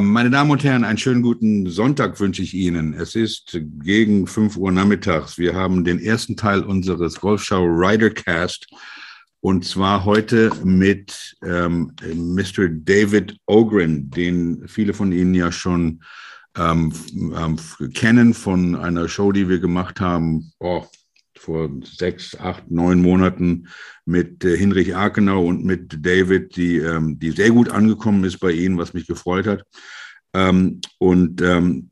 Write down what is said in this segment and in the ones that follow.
Ähm, meine Damen und Herren, einen schönen guten Sonntag wünsche ich Ihnen. Es ist gegen 5 Uhr nachmittags. Wir haben den ersten Teil unseres Golfschau Ridercast und zwar heute mit ähm, Mr. David Ogren, den viele von Ihnen ja schon ähm, ähm, kennen von einer Show, die wir gemacht haben. Oh, vor sechs, acht, neun Monaten mit äh, Hinrich Akenau und mit David, die, ähm, die sehr gut angekommen ist bei Ihnen, was mich gefreut hat. Ähm, und ähm,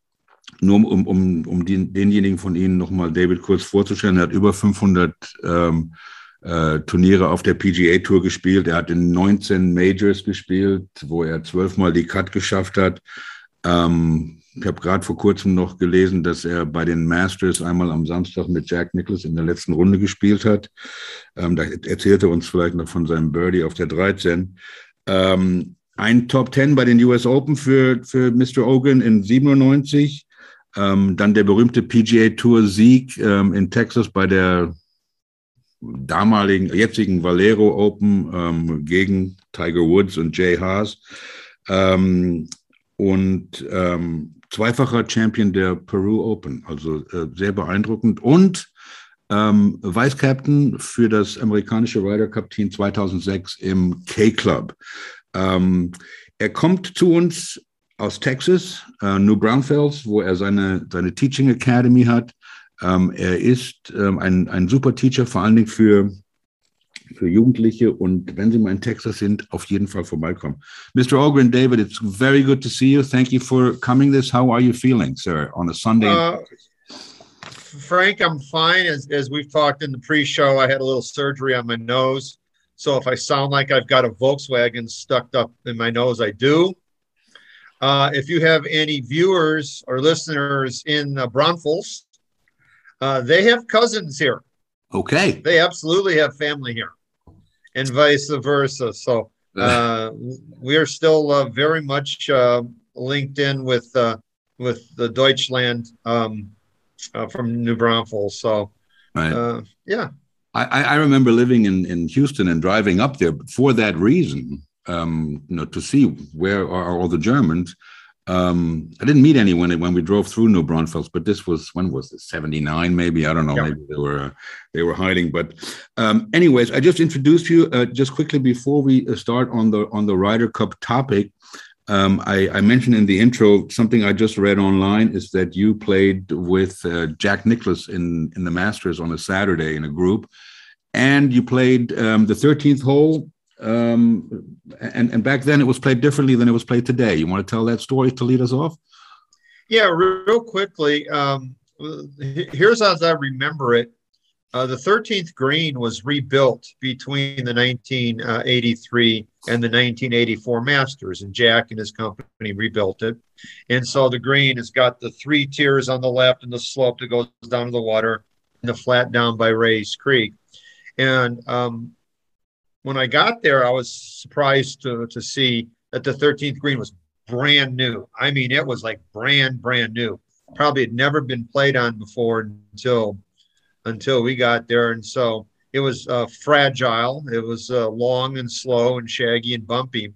nur um, um, um den, denjenigen von Ihnen nochmal David kurz vorzustellen, er hat über 500 ähm, äh, Turniere auf der PGA Tour gespielt. Er hat in 19 Majors gespielt, wo er zwölfmal die Cut geschafft hat. Ähm, ich habe gerade vor kurzem noch gelesen, dass er bei den Masters einmal am Samstag mit Jack Nicklaus in der letzten Runde gespielt hat. Ähm, da erzählte er uns vielleicht noch von seinem Birdie auf der 13. Ähm, ein Top 10 bei den US Open für, für Mr. Ogan in 97. Ähm, dann der berühmte PGA Tour Sieg ähm, in Texas bei der damaligen, jetzigen Valero Open ähm, gegen Tiger Woods und Jay Haas. Ähm, und zweifacher Champion der Peru Open, also äh, sehr beeindruckend und ähm, Vice Captain für das amerikanische Ryder Cup Team 2006 im K-Club. Ähm, er kommt zu uns aus Texas, äh, New Braunfels, wo er seine, seine Teaching Academy hat. Ähm, er ist ähm, ein, ein super Teacher, vor allen Dingen für für Jugendliche. Und wenn Sie mal in Texas sind, auf jeden Fall vorbeikommen. Mr. Ogrin, David, it's very good to see you. Thank you for coming this. How are you feeling, sir, on a Sunday? Uh, Frank, I'm fine. As, as we've talked in the pre-show, I had a little surgery on my nose. So if I sound like I've got a Volkswagen stuck up in my nose, I do. Uh, if you have any viewers or listeners in uh, Braunfels, uh, they have cousins here. Okay. They absolutely have family here and vice versa. So uh, we are still uh, very much uh, linked in with uh, with the Deutschland um, uh, from New Braunfels. So right. Uh, yeah. I, I remember living in, in Houston and driving up there for that reason, um, you know, to see where are all the Germans. Um, I didn't meet anyone when we drove through New Braunfels, but this was when was it? Seventy nine, maybe I don't know. Maybe they were uh, they were hiding. But um, anyways, I just introduced you uh, just quickly before we uh, start on the on the Ryder Cup topic. Um, I, I, mentioned in the intro something I just read online is that you played with uh, Jack Nicklaus in in the Masters on a Saturday in a group, and you played um, the 13th hole um, and, and back then it was played differently than it was played today. You want to tell that story to lead us off? Yeah, real quickly. Um, here's as I remember it. Uh, the 13th green was rebuilt between the 1983 and the 1984 Masters, and Jack and his company rebuilt it. And so the green has got the three tiers on the left and the slope that goes down to the water, and the flat down by Rae's Creek. And um, when I got there, I was surprised to, to see that the 13th green was brand new. I mean, it was like brand, brand new. Probably had never been played on before until until we got there. And so it was uh, fragile. It was uh, long and slow and shaggy and bumpy.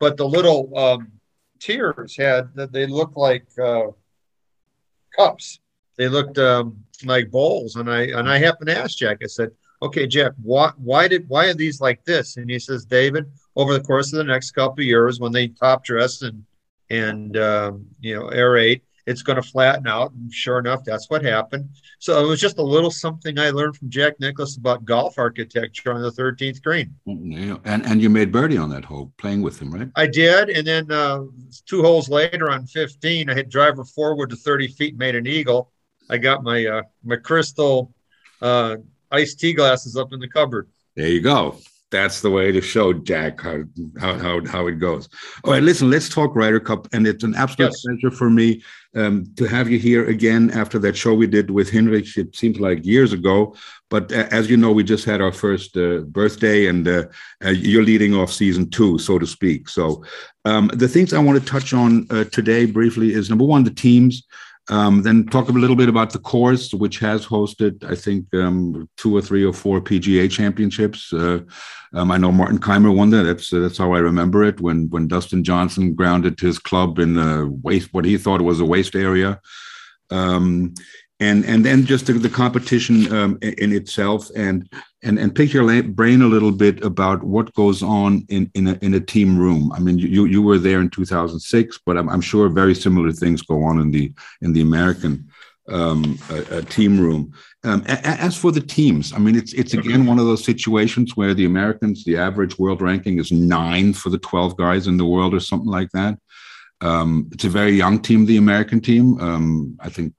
But the little um, tiers had they looked like uh, cups. They looked um, like bowls. And I and I happened to ask Jack. I said, okay, Jack, why, why did why are these like this? And he says, David, over the course of the next couple of years, when they top dress and and um, you know aerate, it's going to flatten out. And sure enough, that's what happened. So it was just a little something I learned from Jack Nicklaus about golf architecture on the 13th green. Yeah. And and you made birdie on that hole, playing with him, right? I did. And then uh, two holes later on 15, I hit driver forward to 30 feet, made an eagle. I got my uh, my crystal uh, iced tea glasses up in the cupboard. There you go. That's the way to show Jack how how how, how it goes. All right, listen, let's talk Ryder Cup, and it's an absolute yes. pleasure for me um, to have you here again after that show we did with Hinrich. It seems like years ago, but uh, as you know, we just had our first uh, birthday, and uh, uh you're leading off season two, so to speak. So, um, the things I want to touch on uh, today briefly is number one, the teams. Um, then talk a little bit about the course, which has hosted, I think, um, two or three or four PGA championships. Uh, um, I know Martin Kaymer won that. That's that's how I remember it. When when Dustin Johnson grounded his club in the waste, what he thought was a waste area. Um, and and then just the, the competition um, in, itself and and and pick your brain a little bit about what goes on in in a, in a team room. I mean, you you were there in 2006, but I'm, I'm sure very similar things go on in the in the American um, team room. Um, a, as for the teams, I mean, it's it's again one of those situations where the Americans, the average world ranking is nine for the 12 guys in the world, or something like that. Um, it's a very young team, the American team. Um, I think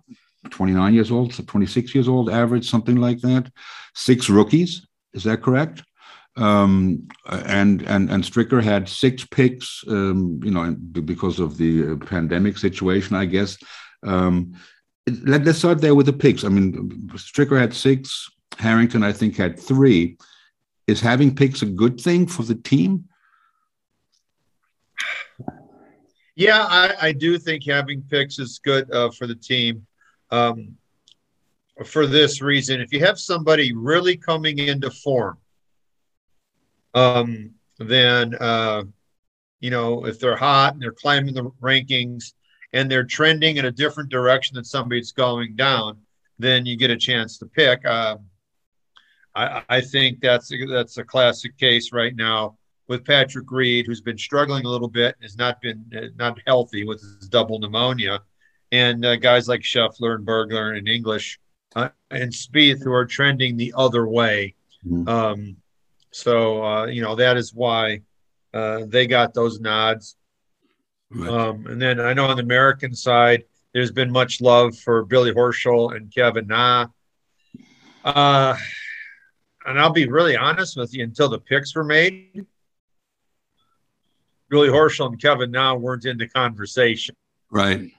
29 years old, so 26 years old, average, something like that. Six rookies, is that correct? Um, and and and Stricker had six picks, um, you know, because of the pandemic situation, I guess. Um, let, us start there with the picks. I mean, Stricker had six. Harrington, I think, had three. Is having picks a good thing for the team? Yeah, I, I do think having picks is good uh, for the team um, for this reason. If you have somebody really coming into form, um, then uh, you know if they're hot and they're climbing the rankings and they're trending in a different direction than somebody's going down, then you get a chance to pick. Uh, I, I, think that's a, that's a classic case right now with Patrick Reed, who's been struggling a little bit, has not been not healthy with his double pneumonia and uh, guys like Scheffler and Berger and English uh, and Spieth who are trending the other way. Mm-hmm. Um, so uh, you know that is why uh, they got those nods. Right. Um, and then I know on the American side, there's been much love for Billy Horschel and Kevin Na. Uh, and I'll be really honest with you, until the picks were made, Billy Horschel and Kevin Na weren't in the conversation. Right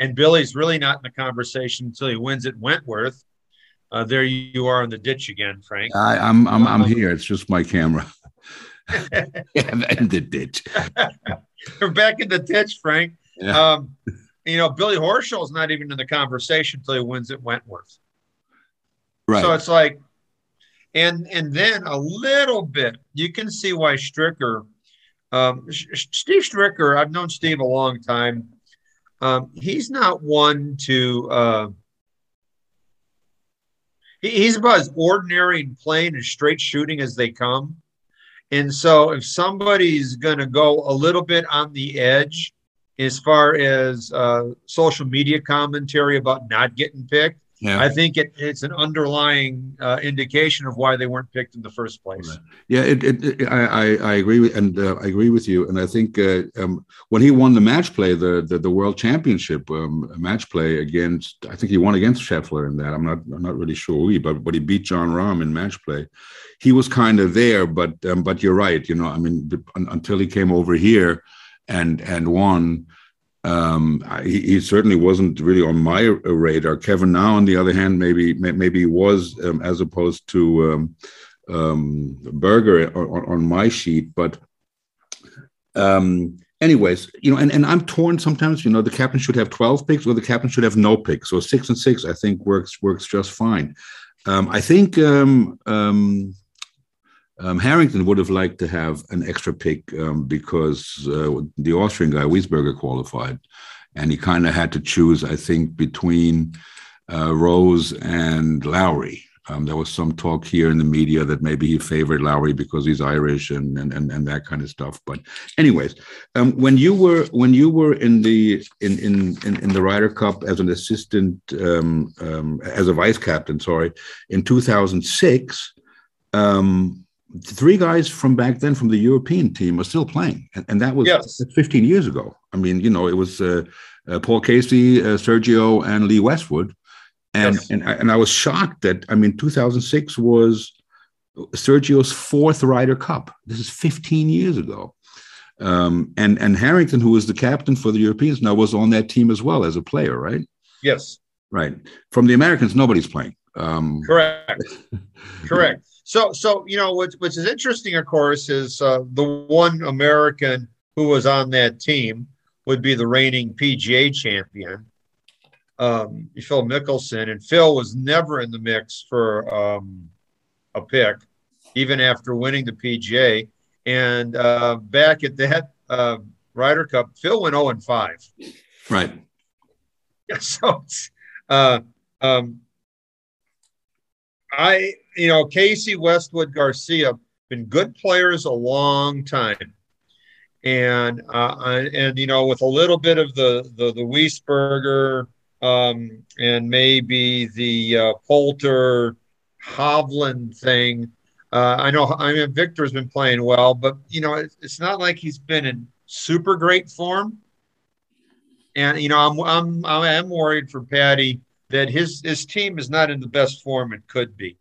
and Billy's really not in the conversation until he wins at Wentworth. Uh, there you are in the ditch again, Frank. I, am I'm, I'm, I'm um, here. It's just my camera. in the ditch. We're back in the ditch, Frank. Yeah. Um, you know, Billy Horschel is not even in the conversation until he wins at Wentworth. Right. So it's like, and and then a little bit, you can see why Stricker, um, Steve Stricker. I've known Steve a long time um, he's not one to. Uh, he, he's about as ordinary and plain and straight shooting as they come. And so, if somebody's going to go a little bit on the edge as far as uh, social media commentary about not getting picked, yeah. I think it, it's an underlying uh, indication of why they weren't picked in the first place. Yeah, it, it, it I, I, I agree with, and uh, I agree with you. And I think uh, um, when he won the match play, the the, the world championship um, match play against, I think he won against Scheffler in that. I'm not I'm not really sure who, but but he beat Jon Rahm in match play. He was kind of there, but um, but you're right. You know, I mean, until he came over here and and won um, he, he, certainly wasn't really on my radar. Kevin Na, on the other hand, maybe maybe was um, as opposed to um, um Berger on, on, my sheet. But um, anyways, you know, and, and I'm torn sometimes. You know, the captain should have 12 picks, or the captain should have no picks. So six and six, I think works works just fine. Um, I think um, Harrington would have liked to have an extra pick um, because uh, the Austrian guy Wiesberger qualified, and he kind of had to choose, I think, between uh, Rose and Lowry. Um, there was some talk here in the media that maybe he favored Lowry because he's Irish and and, and, and that kind of stuff. But, anyways, um, when you were when you were in the in in in, in the Ryder Cup as an assistant um, um, as a vice captain, sorry, in 2006 three guys from back then from the European team are still playing, and, and that was yes. 15 years ago. I mean, you know, it was uh, uh, Paul Casey, uh, Sergio, and Lee Westwood, and yes. and and I was shocked that I mean, 2006 was Sergio's fourth Ryder Cup. This is 15 years ago. Um, and and Harrington, who was the captain for the Europeans, now was on that team as well as a player, right? Yes. Right. From the Americans, nobody's playing. Um, Correct. Correct. So, so you know, what, which is interesting, of course, is uh, the one American who was on that team would be the reigning PGA champion. um, Phil Mickelson, and Phil was never in the mix for um, a pick, even after winning the PGA. And uh, back at that uh, Ryder Cup, Phil went 0 and 5. Right. Yeah, so uh, um, I, you know, Casey Westwood Garcia been good players a long time, and uh, and you know, with a little bit of the the the Wiesberger um, and maybe the uh, Poulter Hovland thing. Uh, I know I mean Viktor's been playing well, but you know it's, it's not like he's been in super great form. And you know I'm I'm I am worried for Patty that his his team is not in the best form it could be.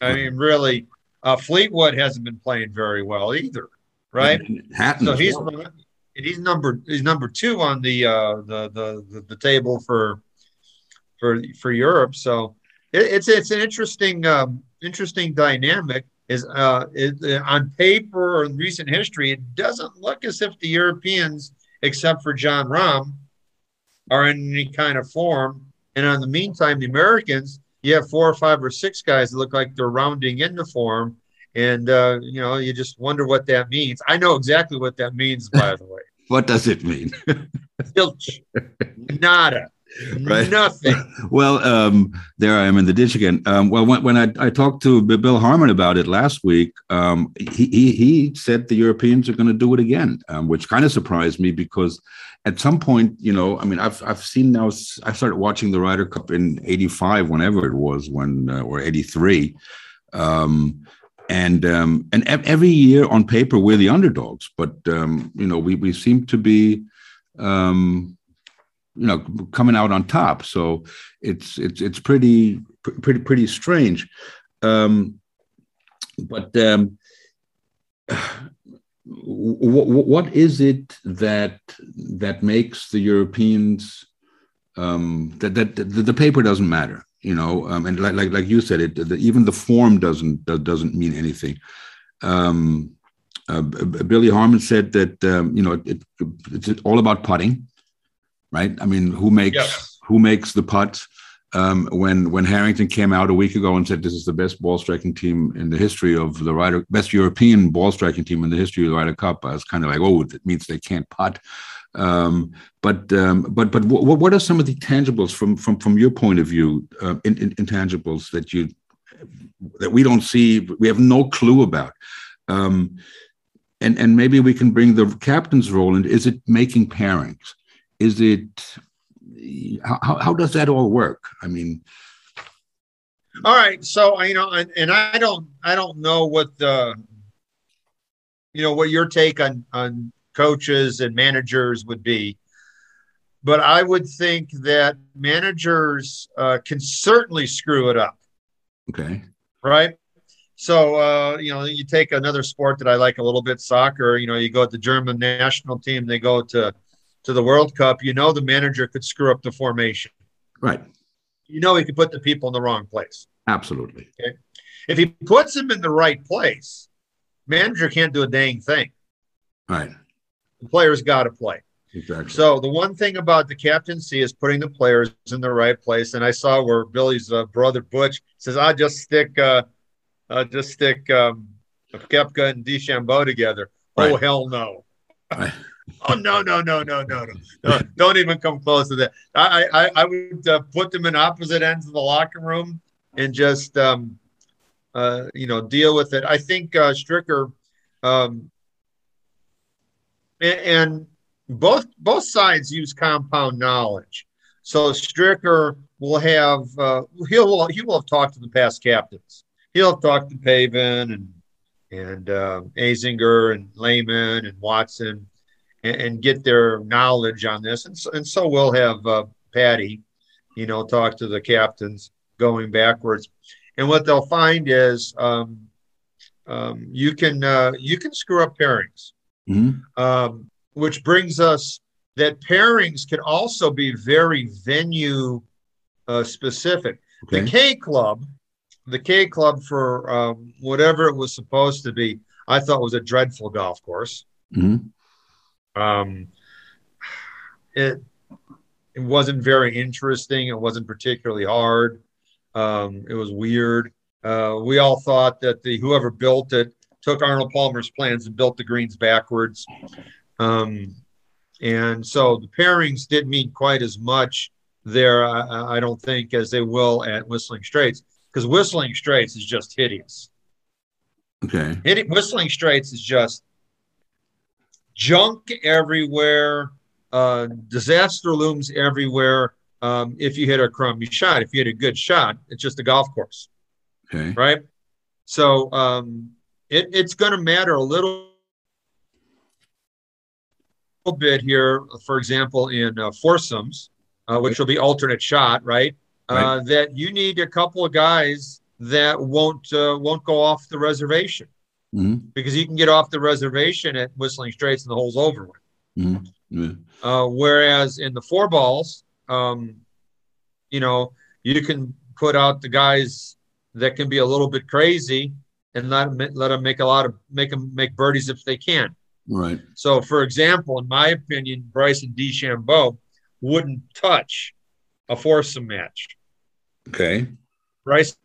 I mean, really, uh, Fleetwood hasn't been playing very well either, right? So he's well. he's number he's number two on the uh, the, the the the table for for for Europe. So it, it's it's an interesting um, interesting dynamic. Is uh, it, uh, on paper or in recent history, it doesn't look as if the Europeans, except for Jon Rahm, are in any kind of form. And in the meantime, the Americans, you have four or five or six guys that look like they're rounding into form. And, uh, you know, you just wonder what that means. I know exactly what that means, by the way. what does it mean? Nada right? Nothing. well, um, there I am in the ditch again. Um, well, when, when I, I, talked to Bill Harmon about it last week, um, he, he, he said the Europeans are going to do it again, um, which kind of surprised me because at some point, you know, I mean, I've I've seen now. I started watching the Ryder Cup in '85, whenever it was, when uh, or '83. Um, and um, and every year on paper we're the underdogs, but you know we we seem to be um, you know coming out on top so it's it's it's pretty pretty pretty strange um but um what, what is it that that makes the europeans um that that the, the paper doesn't matter you know um, and like, like like you said it the, even the form doesn't doesn't mean anything um uh, Billy Harmon said that um, you know it, it's all about putting, right? I mean, who makes who makes the putt? Um, when when Harrington came out a week ago and said this is the best ball striking team in the history of the Ryder, best European ball striking team in the history of the Ryder Cup, I was kind of like, oh, that means they can't putt. Um, but um, but but what, what are some of the tangibles from from from your point of view, uh, in, in, intangibles that you that we don't see, we have no clue about. Um, and and maybe we can bring the captain's role in. Is it making pairings? is it how, how does that all work? I mean all right so you know and, and i don't i don't know what the you know what your take on on coaches and managers would be but i would think that managers uh, can certainly screw it up. Okay. Right? So uh, you know you take another sport that i like a little bit soccer you know you go at the german national team they go to to the World Cup, you know the manager could screw up the formation. Right. You know he could put the people in the wrong place. Absolutely. Okay. If he puts them in the right place, manager can't do a dang thing. Right. The players got to play. Exactly. So the one thing about the captaincy is putting the players in the right place. And I saw where Billy's uh, brother Butch says, "I just stick, uh, uh, just stick um, Koepka and DeChambeau together." Oh, right. Oh hell no! Right. Oh no no no no no no! don't even come close to that. I I, I would uh, put them in opposite ends of the locker room and just um, uh, you know deal with it. I think uh, Stricker um, and, and both both sides use compound knowledge. So Stricker will have uh, he'll he will have talked to the past captains. He'll have talked to Pavin and and uh, Azinger and Lehman and Watson and, and, get their knowledge on this. And so, and so we'll have uh, Patty, you know, talk to the captains going backwards. And what they'll find is um, um, you can uh, you can screw up pairings, mm-hmm. um, which brings us that pairings can also be very venue uh, specific. Okay. The K Club, the K Club for um, whatever it was supposed to be, I thought was a dreadful golf course. Mm-hmm. Um, it it wasn't very interesting. It wasn't particularly hard. Um, it was weird. Uh, we all thought that the whoever built it took Arnold Palmer's plans and built the greens backwards. Um, and so the pairings didn't mean quite as much there, I, I don't think, as they will at Whistling Straits, because Whistling Straits is just hideous. Okay. Whistling Straits is just junk everywhere, uh, disaster looms everywhere. Um, if you hit a crummy shot, if you hit a good shot, it's just a golf course. Okay. Right. So um, it, it's going to matter a little bit here, for example, in uh, foursomes, uh, which will be alternate shot, right? Uh, right? That you need a couple of guys that won't uh, won't go off the reservation mm-hmm. because you can get off the reservation at Whistling Straits and the hole's over with. Mm-hmm. Yeah. Uh, whereas in the four balls, um, you know, you can put out the guys that can be a little bit crazy and let let them make a lot of make them make birdies if they can. Right. So, for example, in my opinion, Bryson DeChambeau wouldn't touch a foursome match. Okay. Bryson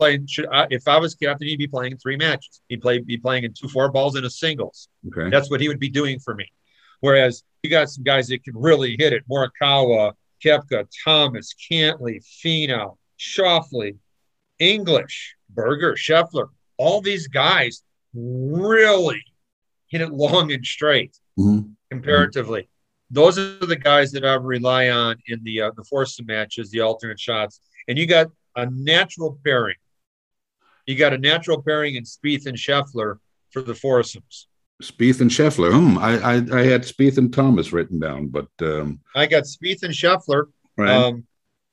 playing. Should I, if I was captain, he'd be playing three matches. He'd play be playing in two four balls and a singles. Okay. That's what he would be doing for me. Whereas you got some guys that can really hit it: Morikawa, Koepka, Thomas, Cantlay, Finau, Schauffele, English, Berger, Scheffler, all these guys really hit it long and straight mm-hmm. comparatively. Mm-hmm. Those are the guys that I rely on in the uh, the foursome matches, the alternate shots, and you got a natural pairing. You got a natural pairing in Spieth and Scheffler for the foursomes. Spieth and Scheffler. Hmm. I, I, I had Spieth and Thomas written down, but um... I got Spieth and Scheffler. Right. Um,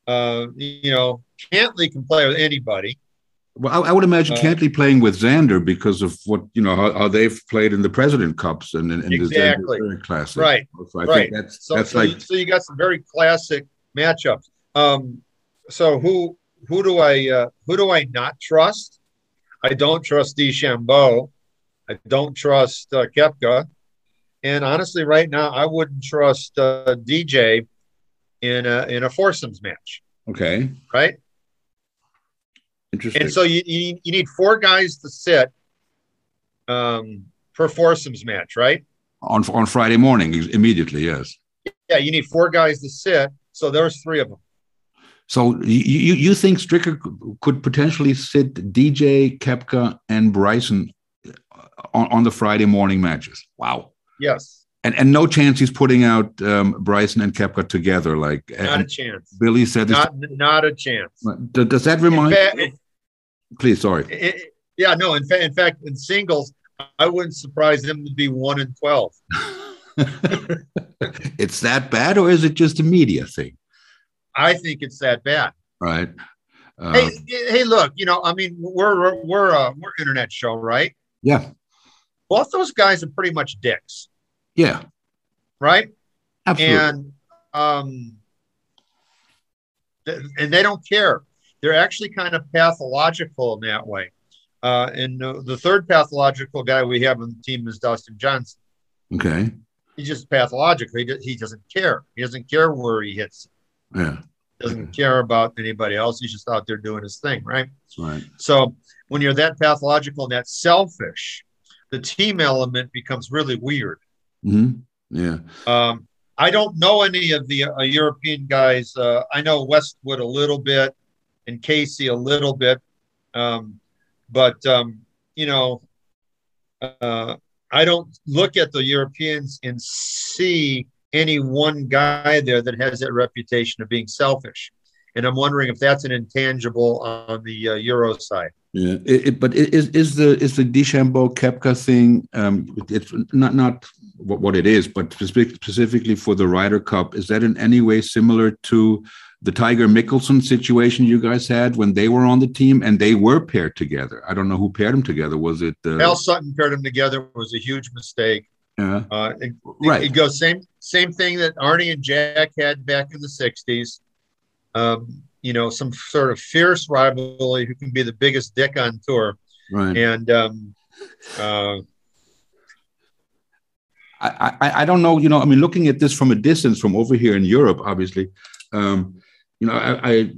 uh, you know, Cantlay can play with anybody. Well, I, I would imagine uh, Cantlay playing with Xander because of what you know how, how they've played in the President Cups and in, in exactly. the Xander Classic. Right. So I right. think that's so, that's so like you, so you got some very classic matchups. Um, so who who do I uh, who do I not trust? I don't trust DeChambeau. I don't trust uh, Koepka. And honestly, right now, I wouldn't trust uh, DJ in a in a foursomes match. Okay. Right. Interesting. And so you, you, you need four guys to sit um, per foursomes match, right? On on Friday morning, immediately, yes. Yeah, you need four guys to sit. So there's three of them. So you you think Stricker could potentially sit DJ, Koepka, and Bryson on, on the Friday morning matches? Wow. Yes. And and no chance he's putting out um, Bryson and Koepka together. Like not a chance. Billy said, not not a chance. Does that remind? Fact, it, Please, sorry. It, yeah, no. In fact, in fact, in singles, I wouldn't surprise them to be one in twelve. it's that bad, or is it just a media thing? I think it's that bad. Right. Uh, hey, hey, look. You know, I mean, we're we're a we're internet show, right? Yeah. Both those guys are pretty much dicks. Yeah. Right. Absolutely. And um, th- and they don't care. They're actually kind of pathological in that way. Uh, and uh, the third pathological guy we have on the team is Dustin Johnson. Okay. He's just pathological. He, do, he doesn't care. He doesn't care where he hits. Yeah. Doesn't care about anybody else. He's just out there doing his thing, right? Right. So when you're that pathological and that selfish, the team element becomes really weird. Mm-hmm. Yeah. Um, I don't know any of the uh, European guys. Uh, I know Westwood a little bit and Casey a little bit, um, but um, you know, uh, I don't look at the Europeans and see any one guy there that has that reputation of being selfish. And I'm wondering if that's an intangible on the uh, Euro side. Yeah, it, it, but is is the is the DeChambeau Koepka thing? Um, it's not not what, what it is, but specifically for the Ryder Cup. Is that in any way similar to the Tiger Mickelson situation you guys had when they were on the team and they were paired together? I don't know who paired them together. Was it uh, Hal Sutton paired them together? Was a huge mistake. Yeah. Uh, it, right. It, it, goes same same thing that Arnie and Jack had back in the '60s. Um, you know, some sort of fierce rivalry who can be the biggest dick on tour. Right. And um, uh, I, I, I don't know. You know, I mean, looking at this from a distance, from over here in Europe, obviously, um, you know, I,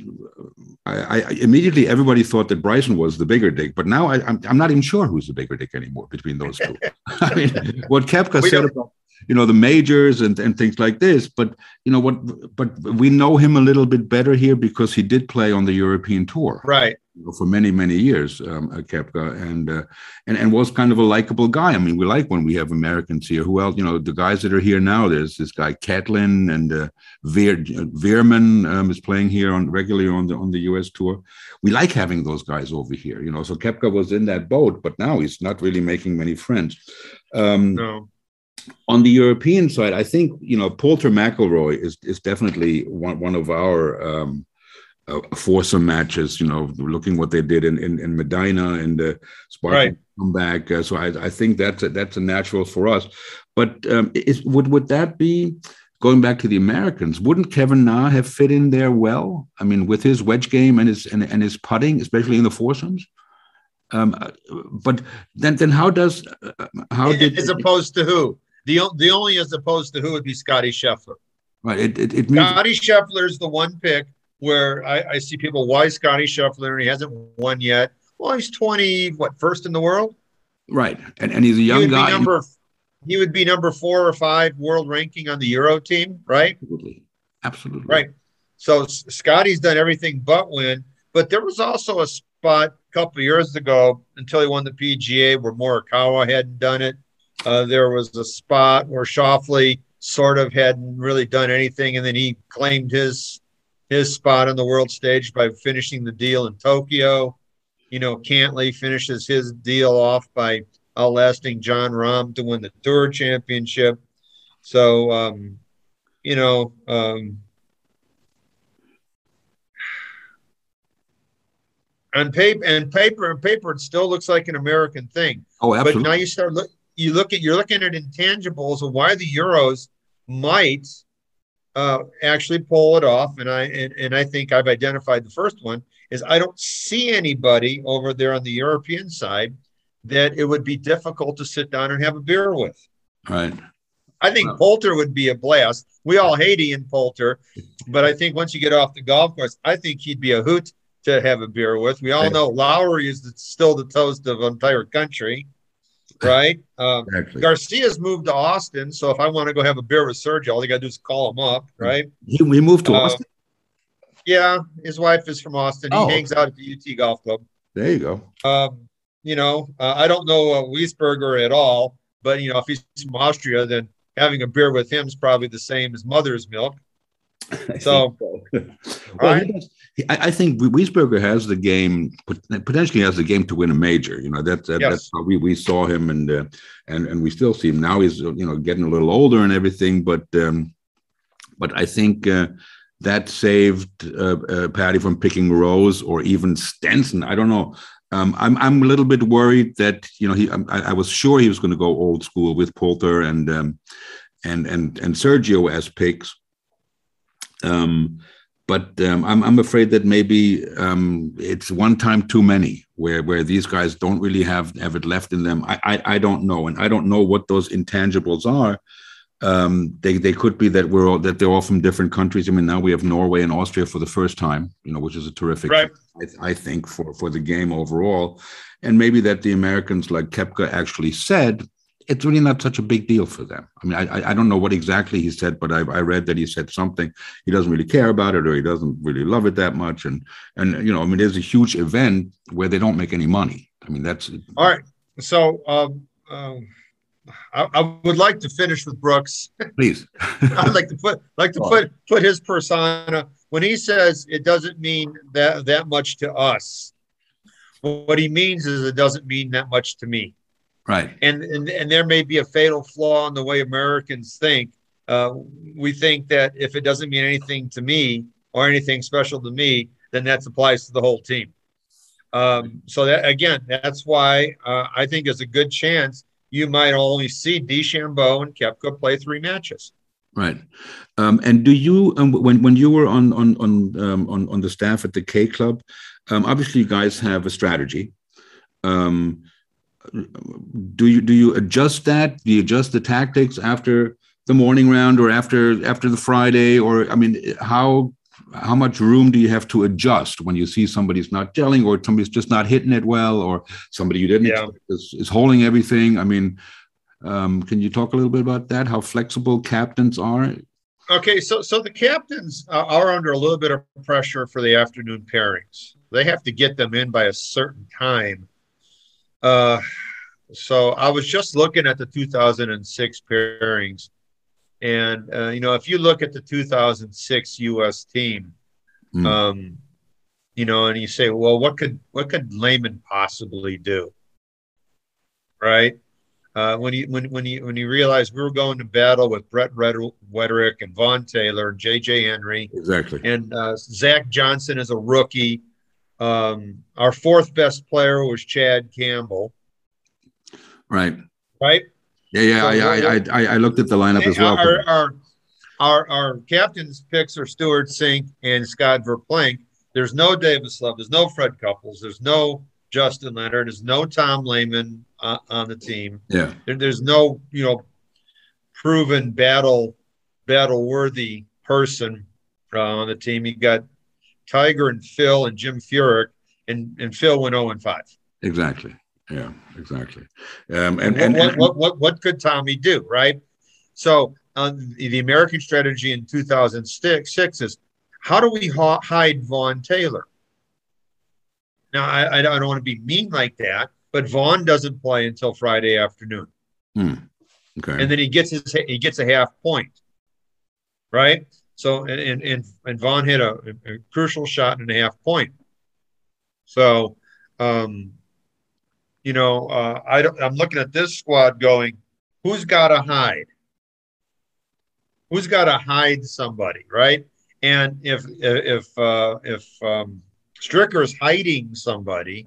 I, I, immediately everybody thought that Bryson was the bigger dick, but now I, am I'm, I'm not even sure who's the bigger dick anymore between those two. I mean, what Koepka said about you know the majors and, and things like this but you know what but we know him a little bit better here because he did play on the european tour right for many many years um, at Koepka and uh, and and was kind of a likable guy. I mean, we like when we have Americans here. Who else? You know, the guys that are here now. There's this guy Catlin and uh, Veer, Veerman um, is playing here on regularly on the on the U.S. tour. We like having those guys over here. You know, so Koepka was in that boat, but now he's not really making many friends. Um, no. On the European side, I think you know Poulter McIlroy is is definitely one one of our um, uh, foursome matches. You know, looking what they did in in, in Medinah and the Spartan right. comeback. Uh, so I, I think that's a, that's a natural for us. But um, is, would would that be going back to the Americans? Wouldn't Kevin Na have fit in there well? I mean, with his wedge game and his and, and his putting, especially in the foursomes. Um, uh, but then, then how does uh, how did as opposed to who the the only as opposed to who would be Scotty Scheffler. Right. It, it, it means- Scotty Scheffler is the one pick where I, I see people, why Scotty Scheffler? And he hasn't won yet. Well, he's 20, what, first in the world? Right. And, and he's a young he guy. Number, he would be number four or five world ranking on the Euro team, right? Absolutely. Absolutely. Right. So Scotty's done everything but win. But there was also a spot a couple years ago until he won the PGA where Morikawa hadn't done it. Uh, there was a spot where Schauffele sort of hadn't really done anything, and then he claimed his his spot on the world stage by finishing the deal in Tokyo. You know, Cantlay finishes his deal off by outlasting Jon Rahm to win the Tour Championship. So, um, you know, um, on paper and paper and paper, it still looks like an American thing. Oh, absolutely. But now you start look, you look at you're looking at intangibles of why the Euros might uh, actually pull it off. And I and, and I think I've identified the first one is I don't see anybody over there on the European side that it would be difficult to sit down and have a beer with. Right. I think Poulter would be a blast. We all hate Ian Poulter, but I think once you get off the golf course, I think he'd be a hoot to have a beer with. We all know Lowry is still the toast of entire country right? Um, exactly. Garcia's moved to Austin, so if I want to go have a beer with Sergio, all you got to do is call him up, right? He, we moved to uh, Austin. Yeah, his wife is from Austin. He oh. hangs out at the UT Golf Club. There you go. Um, you know, uh, I don't know uh, Wiesberger at all, but you know, if he's from Austria, then having a beer with him is probably the same as mother's milk. So, well, right. I, I think Wiesberger has the game potentially has the game to win a major. You know that, that yes. that's how we, we saw him and uh, and and we still see him now. He's you know getting a little older and everything, but um, but I think. Uh, that saved uh, uh, Patty from picking Rose or even Stenson. I don't know. Um, I'm I'm a little bit worried that you know he I, I was sure he was going to go old school with Poulter and um, and and and Sergio as picks. Um, but um, I'm, I'm afraid that maybe um, it's one time too many where, where these guys don't really have, have it left in them. I, I, I don't know. And I don't know what those intangibles are. Um, they, they could be that we're all, that they're all from different countries. I mean, now we have Norway and Austria for the first time, you know, which is a terrific, right. I, I think, for, for the game overall. And maybe that the Americans like Koepka actually said, it's really not such a big deal for them. I mean, I, I don't know what exactly he said, but I, I read that he said something. He doesn't really care about it, or he doesn't really love it that much. And and you know, I mean, there's a huge event where they don't make any money. I mean, that's all right. So um, um, I, I, would like to finish with Brooks. Please, I'd like to put like to put put his persona when he says it doesn't mean that that much to us. What he means is it doesn't mean that much to me. Right. And, and, and there may be a fatal flaw in the way Americans think. Uh, we think that if it doesn't mean anything to me or anything special to me, then that applies to the whole team. Um, so that again, that's why uh, I think there's a good chance you might only see DeChambeau and Koepka play three matches. Right. Um, and do you, um, when when you were on on on um, on, on the staff at the K Club, um, obviously you guys have a strategy. Um, do you do you adjust that? Do you adjust the tactics after the morning round or after after the Friday? Or I mean, how how much room do you have to adjust when you see somebody's not gelling or somebody's just not hitting it well or somebody you didn't yeah. is, is holding everything? I mean, um, can you talk a little bit about that? How flexible captains are? Okay, so so the captains are under a little bit of pressure for the afternoon pairings. They have to get them in by a certain time. Uh, so I was just looking at the 2006 pairings, and uh, you know, if you look at the 2006 U.S. team, mm. um, you know, and you say, well, what could what could Lehman possibly do? Right? Uh, when you when when you when you realize we were going to battle with Brett Wetterich and Vaughn Taylor and J.J. Henry, exactly, and uh, Zach Johnson is a rookie. Um, our fourth best player was Chad Campbell. Right. Right. Yeah, yeah. So I, I, I, I looked at the lineup as well. Our, our, our, our captain's picks are Stewart Cink and Scott Verplank. There's no Davis Love. There's no Fred Couples. There's no Justin Leonard. There's no Tom Lehman uh, on the team. Yeah. There, there's no, you know, proven battle battle worthy person uh, on the team. You got Tiger and Phil and Jim Furyk, and and Phil went 0 and 5. Exactly. Yeah, exactly. Um, and, and, what, what, what, what could Tommy do, right? So uh, the American strategy in 2006 is how do we ha- hide Vaughn Taylor? Now, I, I don't want to be mean like that, but Vaughn doesn't play until Friday afternoon. Hmm. Okay. And then he gets his he gets a half point, right? So and and and Vaughn hit a, a crucial shot and a half point. So, um, you know, uh, I don't, I'm looking at this squad going, who's got to hide? Who's got to hide somebody, right? And if if uh, if um, Stricker's hiding somebody,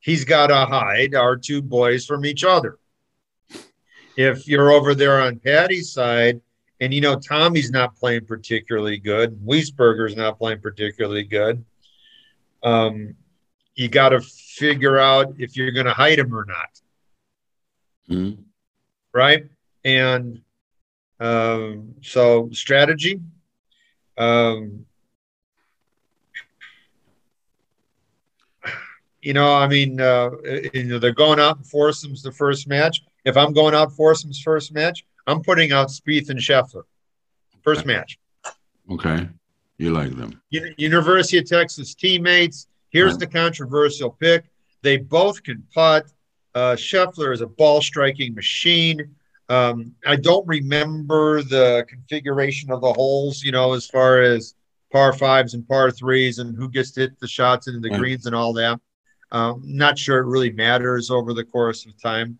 he's got to hide our two boys from each other. If you're over there on Patty's side, and you know Tommy's not playing particularly good, Wiesberger's not playing particularly good, um, you got to figure out if you're going to hide him or not. Mm-hmm. Right, and um, so strategy. Um, you know, I mean, uh, you know, they're going out in foursomes the first match. If I'm going out foursomes first match, I'm putting out Spieth and Scheffler first match. Okay, you like them? U- University of Texas teammates. Here's right. the controversial pick. They both can putt. Uh, Scheffler is a ball striking machine. Um, I don't remember the configuration of the holes, you know, as far as par fives and par threes and who gets to hit the shots into the right. greens and all that. Um, not sure it really matters over the course of time,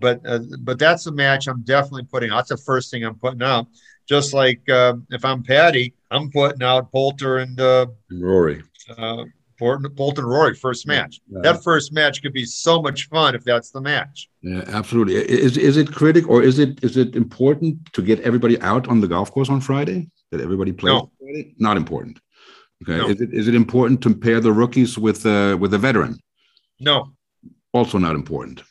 but uh, but that's a match I'm definitely putting. That's the first thing I'm putting out. Just like uh, if I'm Patty, I'm putting out Poulter and uh, Rory. Uh, Poulter Rory first match. Yeah. That first match could be so much fun if that's the match. Yeah, absolutely. Is is it critic or is it is it important to get everybody out on the golf course on Friday? That everybody plays? No. Not important. Okay. No. Is it is it important to pair the rookies with uh, with a veteran? No. Also not important.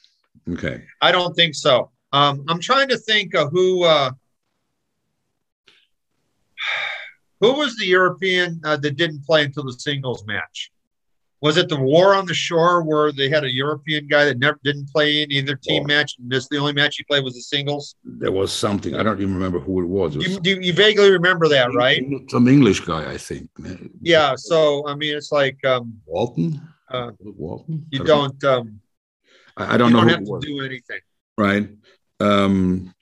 Okay. I don't think so. Um, I'm trying to think of who uh, who was the European uh, that didn't play until the singles match. Was it the War on the Shore where they had a European guy that never didn't play in either team match? And this the only match he played was the singles. There was something I don't even remember who it was. It was you, you, you, vaguely remember that, right? Some English guy, I think. Yeah. So I mean, it's like um, Walton. Uh, Walton. You don't. Um, I, I don't know. Don't have to do anything. Right. Um,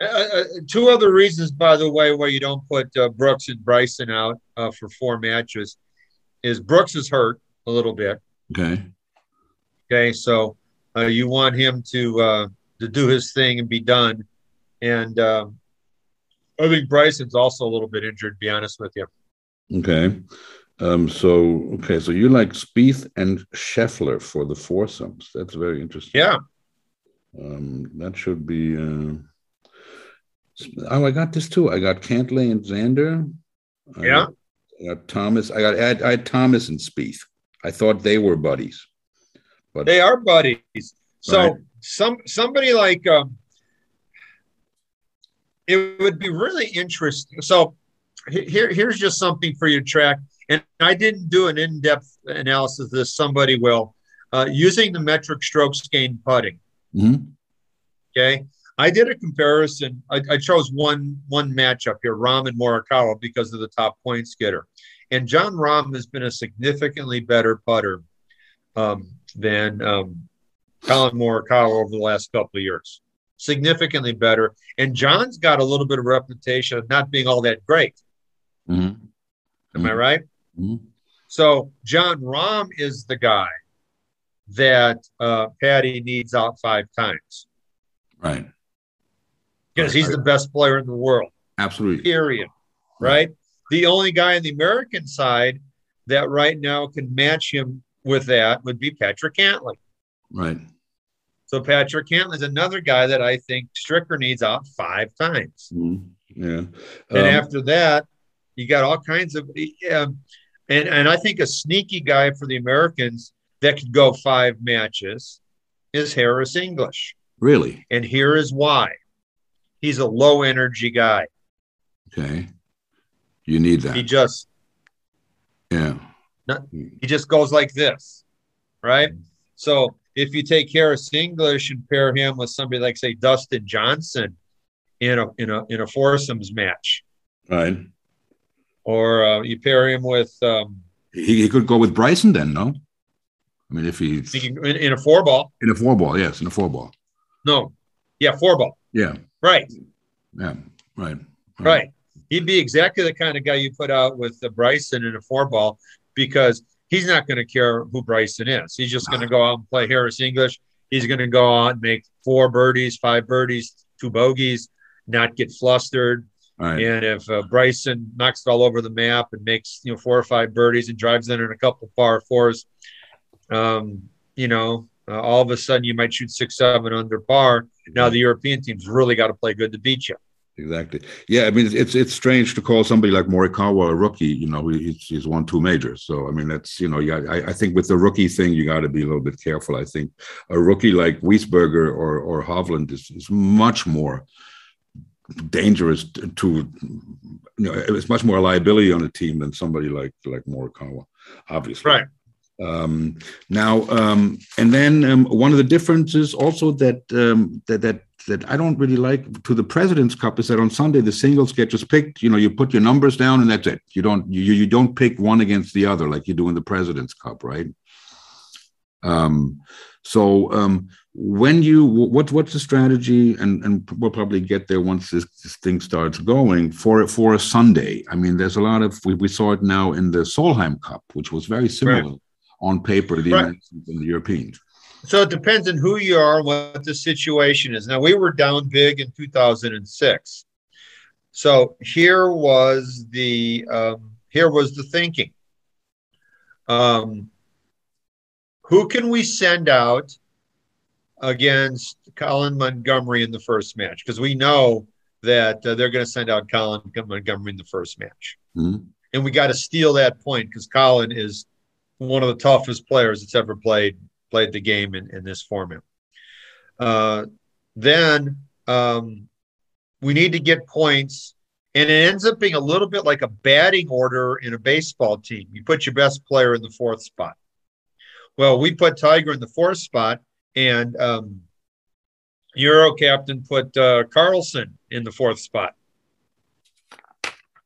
uh, uh, two other reasons, by the way, why you don't put uh, Brooks and Bryson out uh, for four matches is Brooks is hurt a little bit. Okay. Okay, so uh, you want him to uh, to do his thing and be done, and um, I think Bryson's also a little bit injured. To be honest with you. Okay. Um, so okay, so you like Spieth and Scheffler for the foursomes. That's very interesting. Yeah. Um, that should be. Uh... Oh, I got this too. I got Cantlay and Xander. Yeah. I got Thomas. I got I had, I had Thomas and Spieth. I thought they were buddies. But they are buddies. So Right. some somebody like um, it would be really interesting. So here here's just something for you to track. And I didn't do an in-depth analysis of this. Somebody will uh, using the metric strokes gained putting. Mhm. Okay. I did a comparison. I, I chose one one matchup here, Rahm and Morikawa, because of the top points getter. And Jon Rahm has been a significantly better putter um, than um, Colin Morikawa over the last couple of years. Significantly better. And John's got a little bit of reputation of not being all that great. Mhm. Am I right? Mhm. So Jon Rahm is the guy that uh, Patty needs out five times Right. because he's the best player in the world. Absolutely. period. Right? The only guy on the American side that right now can match him with that would be Patrick Cantlay. Right. So Patrick Cantlay is another guy that I think Stricker needs out five times. Mhm. Yeah. And Um, after that, you got all kinds of um, and and I think a sneaky guy for the Americans that could go five matches is Harris English. really? And here is why. He's a low energy guy. Okay. You need that. He just Yeah. he just goes like this, right? So if you take Harris English and pair him with somebody like say Dustin Johnson in a in a in a foursomes match, Right. Or uh, you pair him with um, He, he could go with Bryson then, no? I mean, if he, can- in, in a four ball, in a four ball, yes, in a four ball. no, yeah, four ball, Yeah. right, Yeah. Right. right. He'd be exactly the kind of guy you put out with the Bryson in a four ball because he's not going to care who Bryson is. He's just going to go out and play Harris English. He's going to go out and make four birdies, five birdies, two bogeys, not get flustered. Right. And if uh, Bryson knocks it all over the map and makes you know four or five birdies and drives in in a couple par fours, um, you know, uh, all of a sudden you might shoot six, seven under par. Now the European teams really got to play good to beat you. Exactly. Yeah, I mean, it's- it's strange to call somebody like Morikawa a rookie. You know, he's, he's won two majors, so I mean, that's you know, yeah, I, I think with the rookie thing, you got to be a little bit careful. I think a rookie like Wiesberger or or Hovland is, is much more dangerous to, you know, it's much more a liability on a team than somebody like like Morikawa, obviously. Right. Um, now, um, and then um, one of the differences also that um, that that that I don't really like to the President's Cup is that on Sunday the singles get just picked. You know, you put your numbers down and that's it. You don't you you don't pick one against the other like you do in the President's Cup, right? Um, so um, when you what what's the strategy and and we'll probably get there once this, this thing starts going for for a Sunday. I mean, there's a lot of we, we saw it now in the Solheim Cup, which was very similar on paper to the Right. Americans and the Europeans. So it depends on who you are, what the situation is. Now we were down big in 2006. So here was the um, here was the thinking. Um, who can we send out against Colin Montgomerie in the first match? Because we know that uh, they're going to send out Colin Montgomerie in the first match, Mhm. and we got to steal that point because Colin is one of the toughest players that's ever played played the game in, in this format. Uh, then um, we need to get points, and it ends up being a little bit like a batting order in a baseball team. You put your best player in the fourth spot. Well, we put Tiger in the fourth spot, and um, Euro captain put uh, Karlsson in the fourth spot.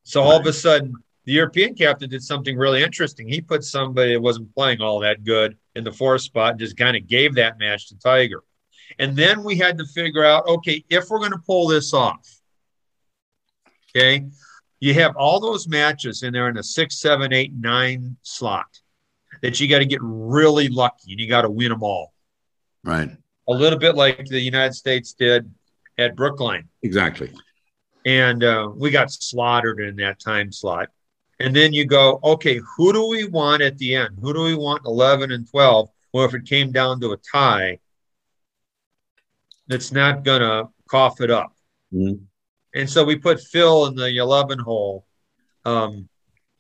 So all of a sudden, the European captain did something really interesting. He put somebody that wasn't playing all that good in the fourth spot and just kind of gave that match to Tiger. And then we had to figure out okay, if we're going to pull this off, okay, you have all those matches in there in a six, seven, eight, nine slot that you got to get really lucky and you got to win them all. Right. A little bit like the United States did at Brookline Exactly. and uh, we got slaughtered in that time slot. And then you go, okay, who do we want at the end? Who do we want 11 and 12? Well, if it came down to a tie, that's not going to cough it up. Mhm. And so we put Phil in the 11 hole because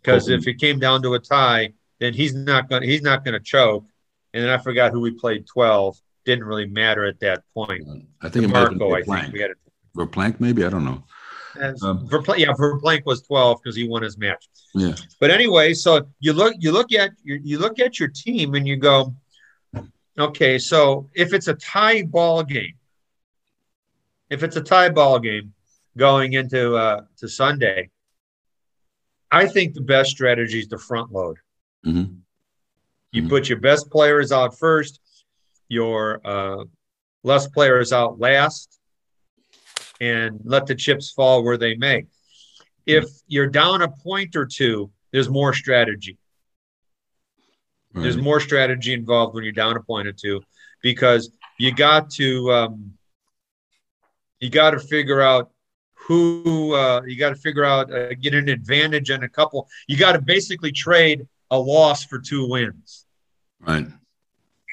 Hoping- if it came down to a tie, then he's not going to he's not going to choke. And then I forgot who we played 12. didn't really matter at that point. I think Marco, I think we had it. Verplank, maybe I don't know. Um, Verplank, yeah, Verplank was twelve because he won his match. Yeah. But anyway, so you look, you look at you, you look at your team and you go, okay, so if it's a tie ball game, if it's a tie ball game going into uh, to Sunday, I think the best strategy is to front load. Mm-hmm. You mm-hmm. put your best players out first, your uh, less players out last, and let the chips fall where they may. If you're down a point or two, there's more strategy. Right. There's more strategy involved when you're down a point or two because you got to um, you got to figure out who uh, you got to figure out uh, get an advantage and a couple. You got to basically trade a loss for two wins. Right.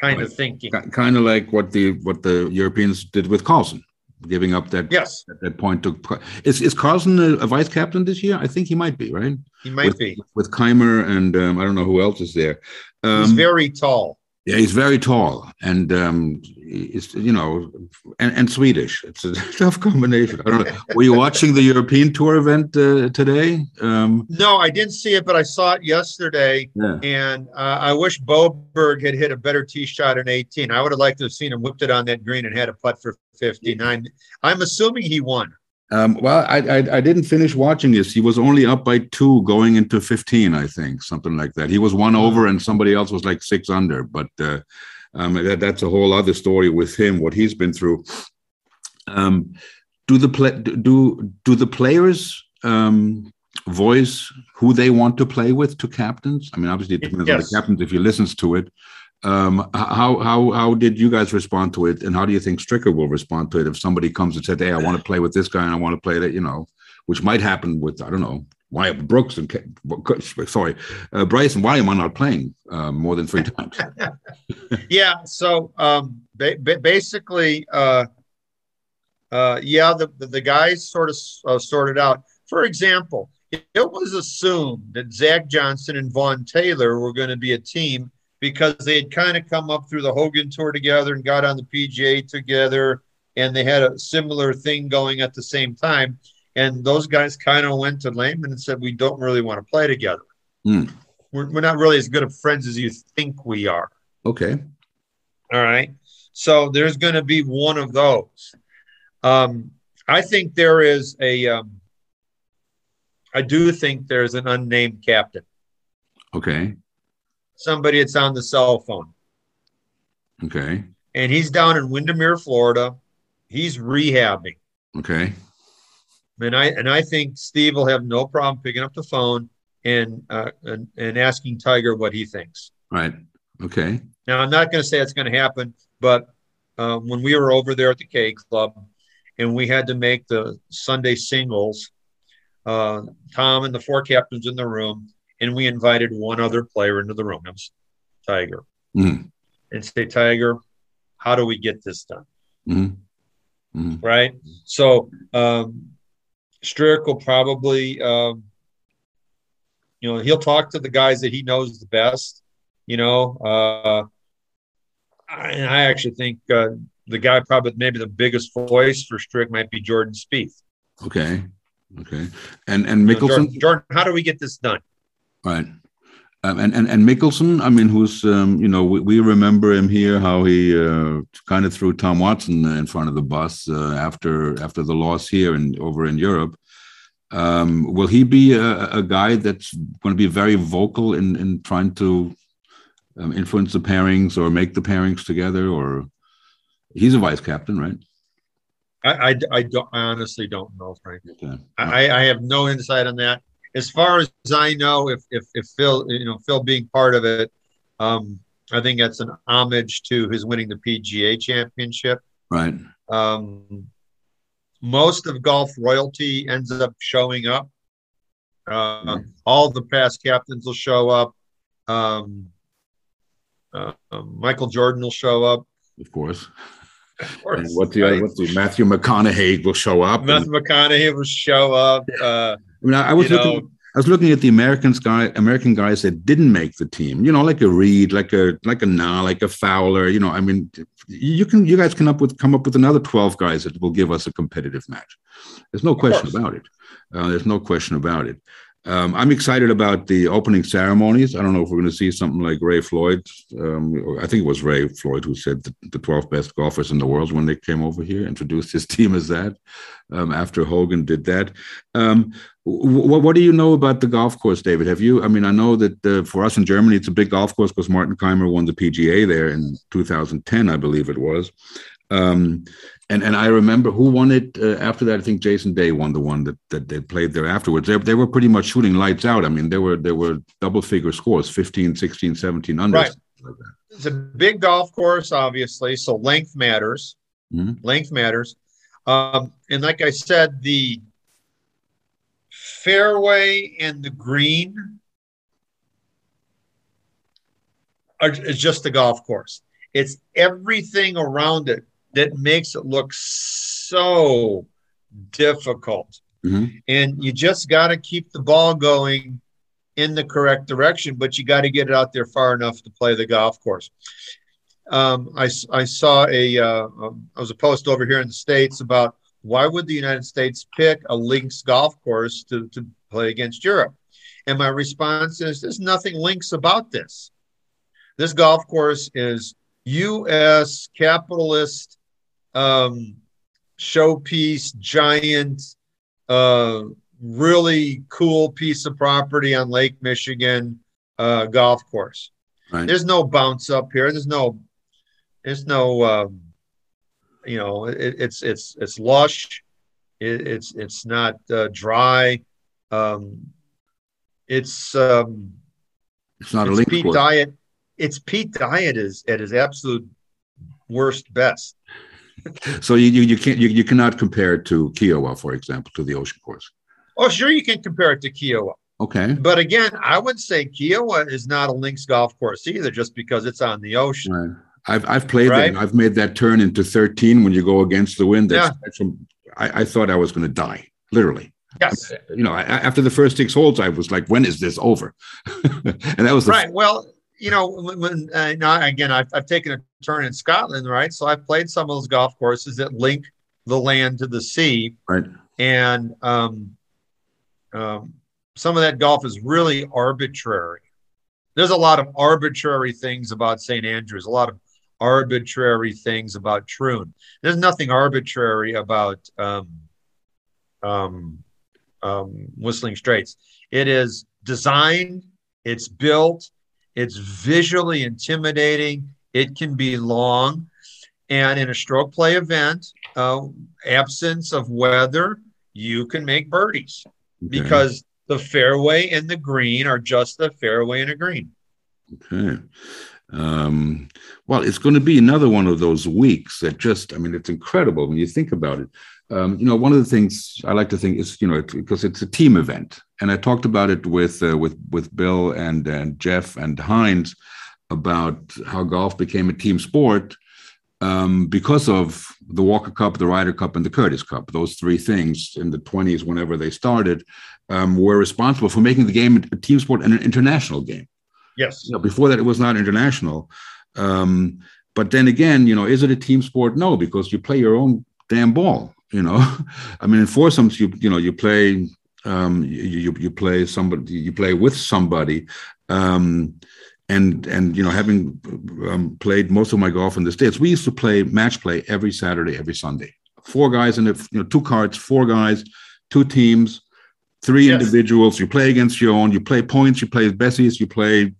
Kind right. of thinking. Kind of like what the what the Europeans did with Karlsson, giving up that yes at that point to is is Karlsson a, a, vice captain this year? I think he might be right. He might with, be with Kaymer and um, I don't know who else is there. Um, He's very tall. Yeah, he's very tall and um, he's you know and, and, Swedish. It's a tough combination. I don't know. Were you watching the European Tour event uh, today? Um, no, I didn't see it, but I saw it yesterday. Yeah. And uh, I wish Boberg had hit a better tee shot in 18. I would have liked to have seen him whipped it on that green and had a putt for 59. I'm assuming he won. Um, well, I, I, I didn't finish watching this. He was only up by two going into fifteen, I think, something like that. He was one over, and somebody else was like six under. But uh, um, that, that's a whole other story with him, what he's been through. Um, do the play, do do the players um, voice who they want to play with to captains? I mean, obviously it depends yes. on the captains if he listens to it. Um, how how how did you guys respond to it, and how do you think Stricker will respond to it if somebody comes and said, "Hey, I want to play with this guy, and I want to play that," you know, which might happen with I don't know Wyatt Brooks and sorry, uh, Bryson. Why am I not playing uh, more than three times? yeah. So um, ba- basically, uh, uh, yeah, the, the, the guys sort of uh, sorted out. For example, it was assumed that Zach Johnson and Vaughn Taylor were going to be a team because they had kind of come up through the Hogan Tour together and got on the PGA together, and they had a similar thing going at the same time. And those guys kind of went to Lehman and said, "We don't really want to play together. Mm. We're, we're not really as good of friends as you think we are." Okay. All right. So there's going to be one of those. Um, I think there is a. Um, I do think there's an unnamed captain. Okay somebody that's on the cell phone. Okay. And he's down in Windermere, Florida. He's rehabbing. Okay. And I and I think Steve will have no problem picking up the phone and uh, and, and asking Tiger what he thinks. Right. Okay. Now I'm not going to say it's going to happen, but uh, when we were over there at the K Club, and we had to make the Sunday singles, uh, Tom and the four captains in the room, and we invited one other player into the room. It was Tiger. Mm-hmm. And say, Tiger, how do we get this done? Mm-hmm. Mm-hmm. Right. So um, Strick will probably, um, you know, he'll talk to the guys that he knows the best. You know, uh, I, I actually think uh, the guy probably maybe the biggest voice for Strick might be Jordan Spieth. Okay. Okay. And and Mickelson. Jordan, Jordan, how do we get this done? Right. Um, and, and and Mickelson, I mean, who's um, you know we, we, remember him here how he uh, kind of threw Tom Watson in front of the bus uh, after after the loss here and over in Europe. Um, will he be a, a, guy that's going to be very vocal in in trying to um, influence the pairings or make the pairings together? Or he's a vice captain, right? I I, I don't I honestly don't know, Frank. Okay. I, I have no insight on that as far as I know, if if if Phil, you know, Phil being part of it, um, I think that's an homage to his winning the PGA Championship. Right. Um, most of golf royalty ends up showing up. Uh. All the past captains will show up. Um, uh, Michael Jordan will show up. Of course. Of course. And what's the right. what's the Matthew McConaughey will show up. Matthew and, McConaughey will show up. Uh, I mean, I, I was looking. Know, I was looking at the Americans guy, American guys that didn't make the team. You know, like a Reed, like a like a Na, like a Fowler. You know, I mean, you can you guys can up with come up with another twelve guys that will give us a competitive match. There's no question about it. Uh, there's no question about it. Um, I'm excited about the opening ceremonies. I don't know if we're going to see something like Ray Floyd. Um, I think it was Ray Floyd who said the, the 12 best golfers in the world when they came over here, introduced his team as that um, after Hogan did that. Um, w- what do you know about the golf course, David? Have you? I mean, I know that uh, for us in Germany, it's a big golf course because Martin Kaymer won the PGA there in 2010, I believe it was. Um, and and I remember who won it uh, after that. I think Jason Day won the one that, that they played there afterwards. They, they were pretty much shooting lights out. I mean, there were there were double figure scores, 15, 16, 17 under. Right. Like it's a big golf course, obviously, so length matters. Mm-hmm. Length matters. Um, and like I said, the fairway and the green are, is just the golf course. It's everything around it that makes it look so difficult. Mm-hmm. And you just got to keep the ball going in the correct direction, but you got to get it out there far enough to play the golf course. Um, I, I saw a uh, um, I was a post over here in the states about why would the United States pick a links golf course to, to play against Europe? And my response is there's nothing links about this. This golf course is U.S. capitalist um, showpiece, giant, uh, really cool piece of property on Lake Michigan uh, golf course. Right. There's no bounce up here. There's no, there's no, um, you know, it, it's it's it's lush. It, it's it's not uh, dry. Um, it's um, it's not it's a Pete Dye. It's Pete Dye is at his absolute worst best so you, you, you can't you, you cannot compare it to Kiawah, for example, to the ocean course. Oh, sure, you can compare it to Kiawah. Okay. But again, I would say Kiawah is not a links golf course either, just because it's on the ocean. Right. I've I've played right? I've made that turn into 13 when you go against the wind. That's, yeah. I, I thought I was going to die, literally. Yes. You know, I, after the first six holes, I was like, when is this over? and that was right. well, you know, when, uh, now, again, I've, I've taken a turn in Scotland, right? So I've played some of those golf courses that link the land to the sea. Right. And um, um, some of that golf is really arbitrary. There's a lot of arbitrary things about St. Andrews, a lot of arbitrary things about Troon. There's nothing arbitrary about um, um, um, Whistling Straits. It is designed, it's built, it's visually intimidating. It can be long. And in a stroke play event, uh, absence of weather, you can make birdies okay. because the fairway and the green are just the fairway and a green. Okay. Um, well, it's going to be another one of those weeks that just, I mean, it's incredible when you think about it. Um, you know, one of the things I like to think is, you know, because it's a team event, and I talked about it with uh, with with Bill and and Jeff and Hines about how golf became a team sport um, because of the Walker Cup, the Ryder Cup, and the Curtis Cup. Those three things in the 20s, whenever they started, um, were responsible for making the game a team sport and an international game. Yes. You know, before that, it was not international. Um, but then again, you know, is it a team sport? No, because you play your own damn ball. You know, I mean, in foursomes, you you know, you play um, you, you play somebody you play with somebody. Um, and and you know having um, played most of my golf in the states we used to play match play every saturday every sunday four guys in it you know two cards four guys two teams three yes. individuals you play against your own you play points you play bessies you play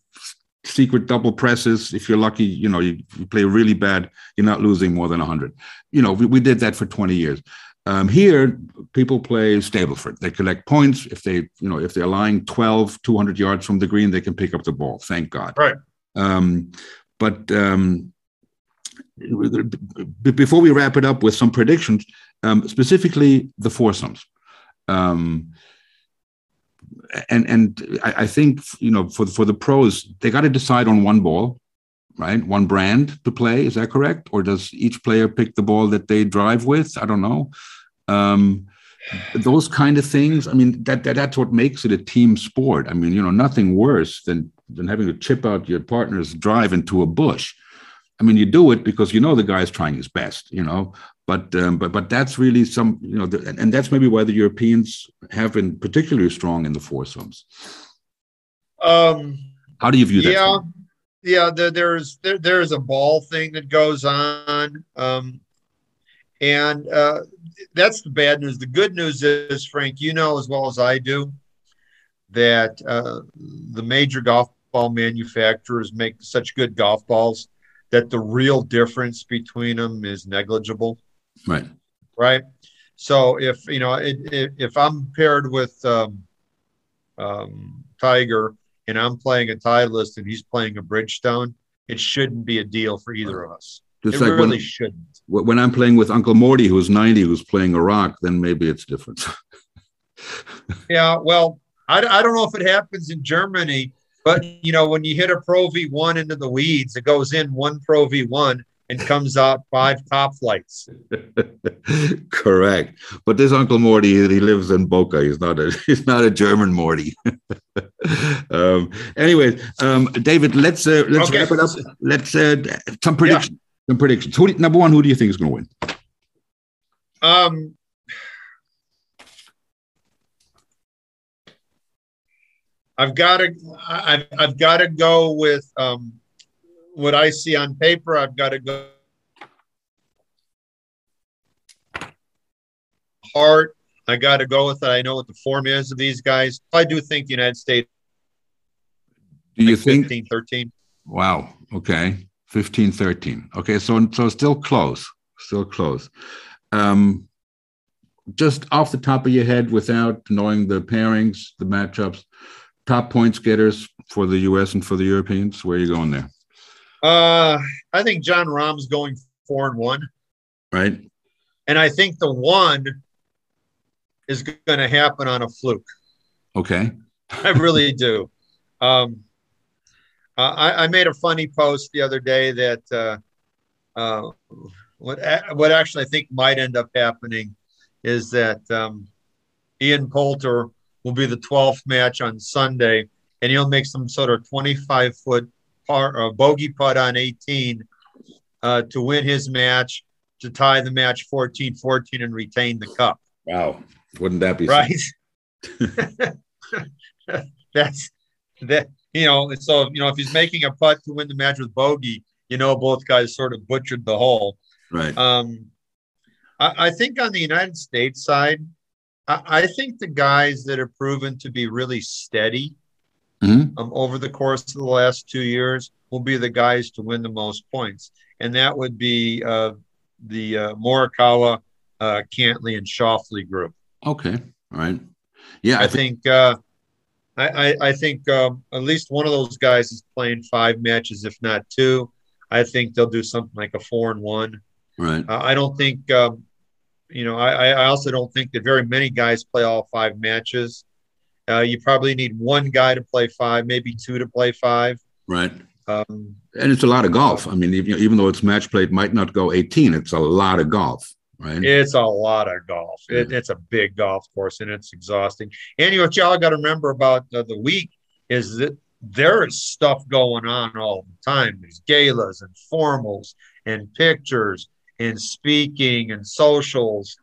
secret double presses. If you're lucky, you know, you, you play really bad, you're not losing more than 100. You know, we, we did that for 20 years. Um, here, people play Stableford. They collect points. If they, you know, if they're lying 12, 200 yards from the green, they can pick up the ball. Thank God. Right. Um, but um, before we wrap it up with some predictions, um, specifically the foursomes. Um, and and I, I, think you know for for the pros they got to decide on one ball, right? One brand to play. Is that correct? Or does each player pick the ball that they drive with? I don't know. Um, those kind of things. I mean, that, that that's what makes it a team sport. I mean, you know, nothing worse than than having to chip out your partner's drive into a bush. I mean, you do it because you know the guy's trying his best, you know. But um, but but that's really some, you know, the, and that's maybe why the Europeans have been particularly strong in the foursomes. Um, How do you view that? Yeah, yeah. The, there's there, there's a ball thing that goes on, um, and uh, that's the bad news. The good news is, Frank, you know as well as I do that uh, the major golf ball manufacturers make such good golf balls that the real difference between them is negligible. Right. Right. So if you know it, it, if I'm paired with um, um, Tiger and I'm playing a Titleist and he's playing a Bridgestone, it shouldn't be a deal for either of us. Just it like really when, shouldn't. When I'm playing with Uncle Morty, who's 90, who's playing a rock, then maybe it's different. yeah, well, I, I don't know if it happens in Germany, but you know, when you hit a Pro V1 into the weeds, it goes in one Pro V1 and comes out five Top-Flites. Correct. But this Uncle Morty, he lives in Boca. He's not a he's not a German Morty. um, anyway, um, David, let's uh, let's okay. wrap it up. Let's uh, some predictions. Some predictions. Who, number one, who do you think is going to win? Um, I've got to I've, I've got to go with um, what I see on paper. I've got to go heart. I got to go with it. I know what the form is of these guys. I do think the United States. Do you think 15, 13? Wow. Okay. 15, 13. Okay. So, so still close. Still close. Um, just off the top of your head, without knowing the pairings, the matchups, top points getters for the U.S. and for the Europeans? Where are you going there? Uh, I think jon Rahm's going four and one. Right. And I think the one is going to happen on a fluke. Okay. I really do. Um, uh, I, I, made a funny post the other day that uh, uh, what what actually I think might end up happening is that um, Ian Poulter will be the 12th match on Sunday, and he'll make some sort of 25 foot par, uh, bogey putt on 18 uh, to win his match, to tie the match 14 14 and retain the cup. Wow. Wouldn't that be right? That's that, you know, and so, you know, if he's making a putt to win the match with bogey, you know, both guys sort of butchered the hole. Right. Um, I, I think on the United States side, I, think the guys that have proven to be really steady mm-hmm. um, over the course of the last two years will be the guys to win the most points, and that would be uh, the uh, Morikawa, uh, Cantlay, and Schauffele group. Okay, all right. Yeah, I, I think. Uh, I, I, I, think um, at least one of those guys is playing five matches, if not two. I think they'll do something like a four and one. Right. Uh, I don't think um, you know, I, I also don't think that very many guys play all five matches. Uh, you probably need one guy to play five, maybe two to play five. Right. Um, and it's a lot of golf. I mean, even, even though it's match play, it might not go 18. It's a lot of golf, right? It's a lot of golf. Yeah. It, it's a big golf course and it's exhausting. And what y'all got to remember about the, the week is that there is stuff going on all the time. There's galas and formals and pictures and speaking and socials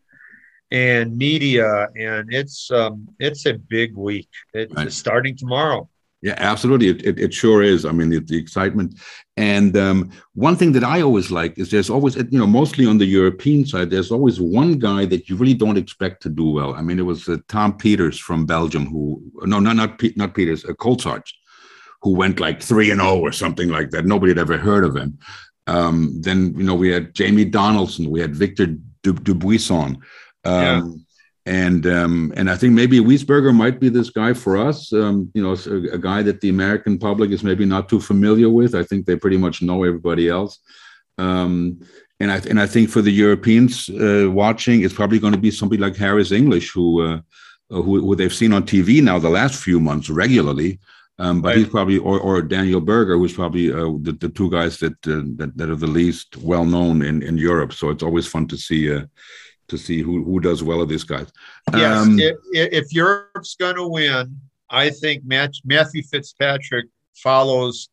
and media and it's um it's a big week it's right. starting tomorrow yeah absolutely. It, it, it sure is. I mean the, the excitement. And um, one thing that i always like is there's always you know mostly on the european side there's always one guy that you really don't expect to do well. I mean it was uh, tom Pieters from belgium who no not not, not pieters uh, Colsaerts, who went like 3 and 0 or something like that. Nobody had ever heard of him. Um, then you know we had Jamie Donaldson, we had Victor Dubuisson, um, yeah. And um, and I think maybe Wiesberger might be this guy for us. Um, you know, a, a, guy that the American public is maybe not too familiar with. I think they pretty much know everybody else. Um, and I and I think for the Europeans uh, watching, it's probably going to be somebody like Harris English, who, uh, who who they've seen on TV now the last few months regularly. Um, but right. he's probably or, or Daniel Berger, who's probably uh, the, the two guys that, uh, that that are the least well known in, in Europe. So it's always fun to see uh, to see who who does well of these guys. Yes, um, if, if Europe's going to win, I think Matthew Fitzpatrick follows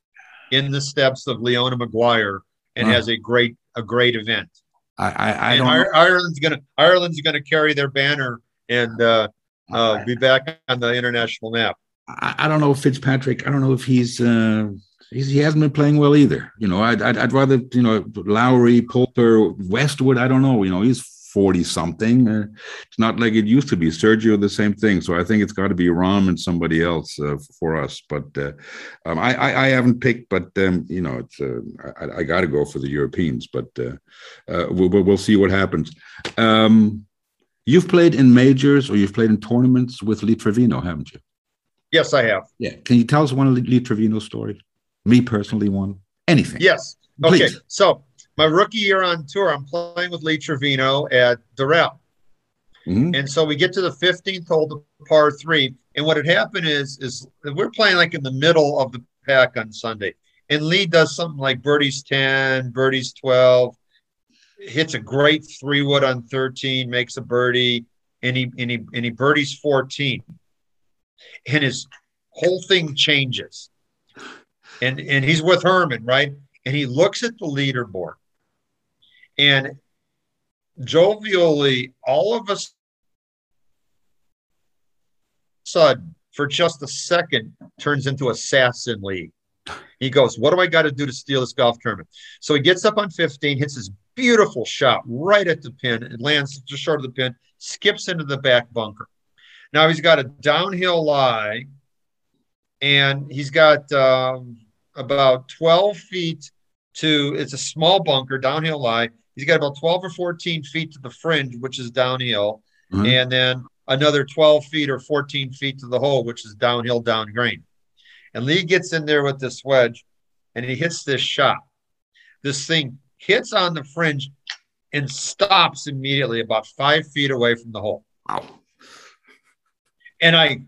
in the steps of Leona Maguire and uh, has a great a great event. I I, I don't. Ireland's gonna Ireland's gonna carry their banner and uh, uh, be back on the international map. I, I, don't know if Fitzpatrick. I don't know if he's. Uh, he's he hasn't been playing well either. You know, I'd, I'd, I'd rather you know Lowry, Poulter, Westwood. I don't know. You know, he's 40 something. Uh, it's not like it used to be. Sergio, the same thing. So I think it's got to be Rahm and somebody else uh, for us. But uh, um, I, I, I, haven't picked, but um, you know, it's uh, I, I got to go for the Europeans. But uh, uh, we'll, we'll see what happens. Um, you've played in majors or you've played in tournaments with Lee Trevino, haven't you? Yes, I have. Yeah. Can you tell us one of Lee Trevino stories? Me personally, one. Anything. Yes. Please. Okay. So my rookie year on tour, I'm playing with Lee Trevino at Doral. Mm-hmm. And so we get to the 15th hole, the par three. And what had happened is, is we're playing like in the middle of the pack on Sunday. And Lee does something like birdies 10, birdies 12, hits a great three wood on 13, makes a birdie, and he and he and he birdies 14. And his whole thing changes. And and he's with Herman, right? And he looks at the leaderboard and jovially, all of a sudden, for just a second, turns into assassin league. He goes, What do I got to do to steal this golf tournament? So he gets up on 15, hits his beautiful shot right at the pin, and lands just short of the pin, skips into the back bunker. Now he's got a downhill lie, and he's got um, about 12 feet to it's a small bunker, downhill lie. He's got about 12 or 14 feet to the fringe, which is downhill, mm-hmm. and then another 12 feet or 14 feet to the hole, which is downhill, down green. And Lee gets in there with this wedge and he hits this shot. This thing hits on the fringe and stops immediately about five feet away from the hole. Wow. And I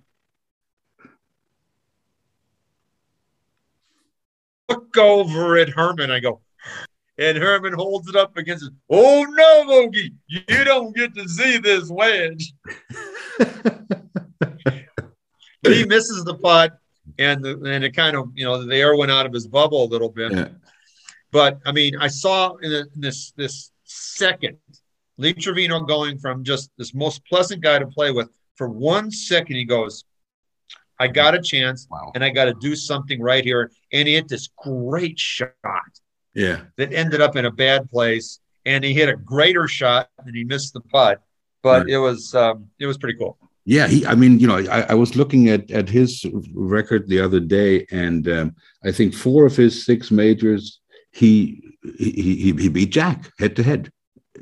look over at Herman. I go, and Herman holds it up against it. Oh no, Bogey, you don't get to see this wedge. he misses the putt, and the, and it kind of you know the air went out of his bubble a little bit. Yeah. But I mean, I saw in, in this this second Lee Trevino going from just this most pleasant guy to play with for one second. He goes, I got a chance, wow. and I got to do something right here. And he hit this great shot yeah. That ended up in a bad place, and he hit a greater shot and he missed the putt. But right. it was um, it was pretty cool. Yeah, he. I mean, you know, I, I was looking at at his record the other day, and um, I think four of his six majors, he he he, he beat Jack head to head.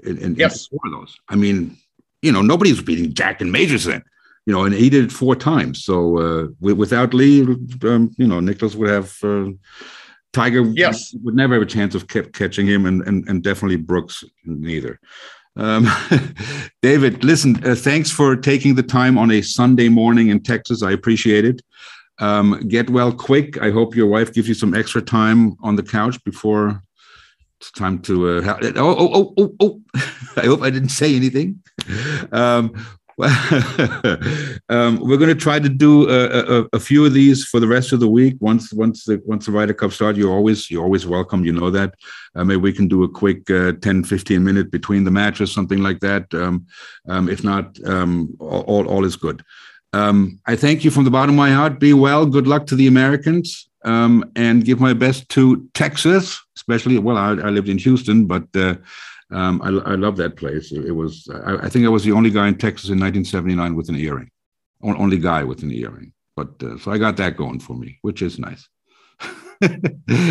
And, yes, four of those. I mean, you know, nobody's beating Jack in majors then. You know, and he did it four times. So uh, without Lee, um, you know, Nicklaus would have. Uh, Tiger yes. would never have a chance of catching him, and, and, and definitely Brooks neither. Um, David, listen, uh, thanks for taking the time on a Sunday morning in Texas. I appreciate it. Um, get well quick. I hope your wife gives you some extra time on the couch before it's time to. Uh, oh, oh, oh, oh, oh. I hope I didn't say anything. Um, um, we're going to try to do a, a, a, few of these for the rest of the week. Once once the once the Ryder Cup starts, you're always you're always welcome. You know that. Uh, maybe we can do a quick uh, 10, 15 minute between the matches, something like that. Um, um, if not, um, all, all is good. Um, I thank you from the bottom of my heart. Be well. Good luck to the Americans. Um, and give my best to Texas, especially. Well, I, I lived in Houston, but uh, um, I, I love that place. It, it was, I, I, think I was the only guy in Texas in 1979 with an earring, only guy with an earring. But uh, so I got that going for me, which is nice.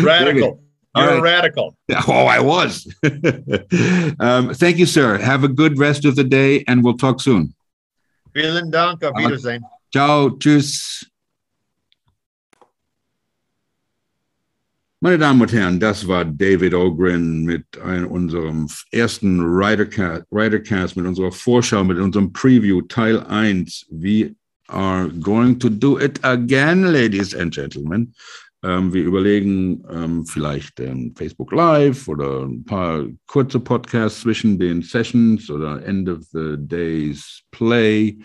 radical. You're right. radical. Oh, I was. um, thank you, sir. Have a good rest of the day, and we'll talk soon. Vielen Dank. Auf Wiedersehen. Ciao. Tschüss. Meine Damen und Herren, das war David Ogren mit unserem ersten Ridercast, mit unserer Vorschau, mit unserem Preview, Teil 1. We are going to do it again, ladies and gentlemen. Ähm, wir überlegen ähm, vielleicht ein Facebook Live oder ein paar kurze Podcasts zwischen den Sessions oder End of the Day's Play,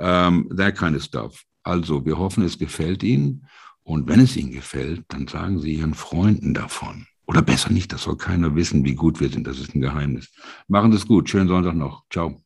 ähm, that kind of stuff. Also, wir hoffen, es gefällt Ihnen. Und wenn es Ihnen gefällt, dann sagen Sie Ihren Freunden davon. Oder besser nicht, das soll keiner wissen, wie gut wir sind. Das ist ein Geheimnis. Machen Sie es gut. Schönen Sonntag noch. Ciao.